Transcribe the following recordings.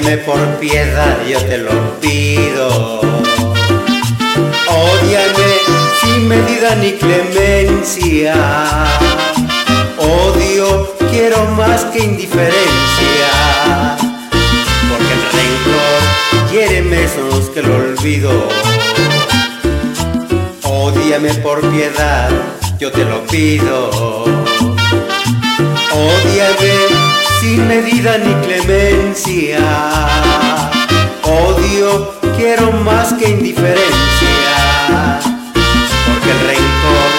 Ódiame por piedad, yo te lo pido. Ódiame sin medida ni clemencia. Odio quiero más que indiferencia. Porque el rencor hiere mesos que lo olvido. Ódiame por piedad, yo te lo pido. Ódiame sin medida ni clemencia. Odio quiero más que indiferencia. Porque el rencor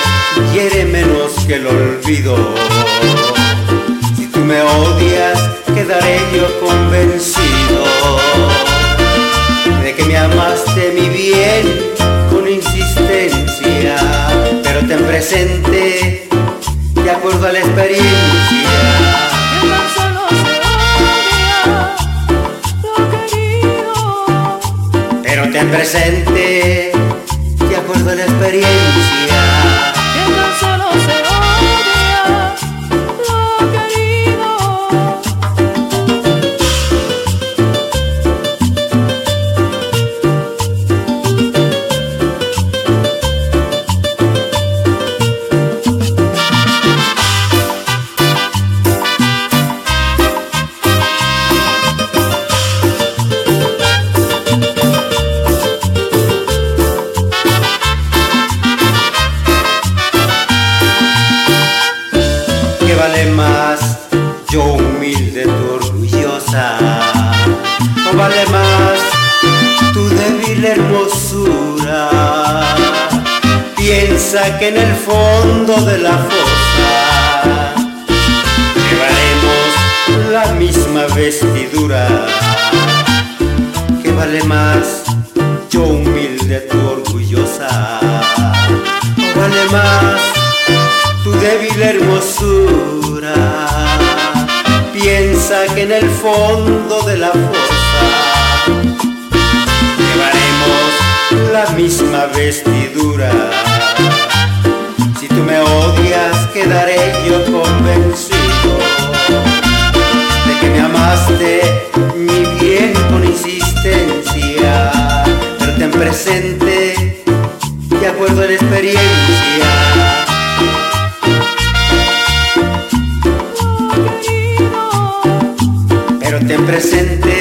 hiere menos que el olvido. Si tú me odias, quedaré yo convencido de que me amaste mi bien con insistencia. Pero ten presente, de acuerdo a la experiencia. Presente, de acuerdo la experiencia. ¿O vale más tu débil hermosura? Piensa que en el fondo de la fosa llevaremos la misma vestidura. ¿Qué vale más? Yo humilde, tú orgullosa. ¿O vale más? tu débil hermosura. Piensa que en el fondo de la fosa la misma vestidura. Si tú me odias, quedaré yo convencido de que me amaste mi bien con insistencia. Pero ten presente, de acuerdo a la experiencia. pero ten presente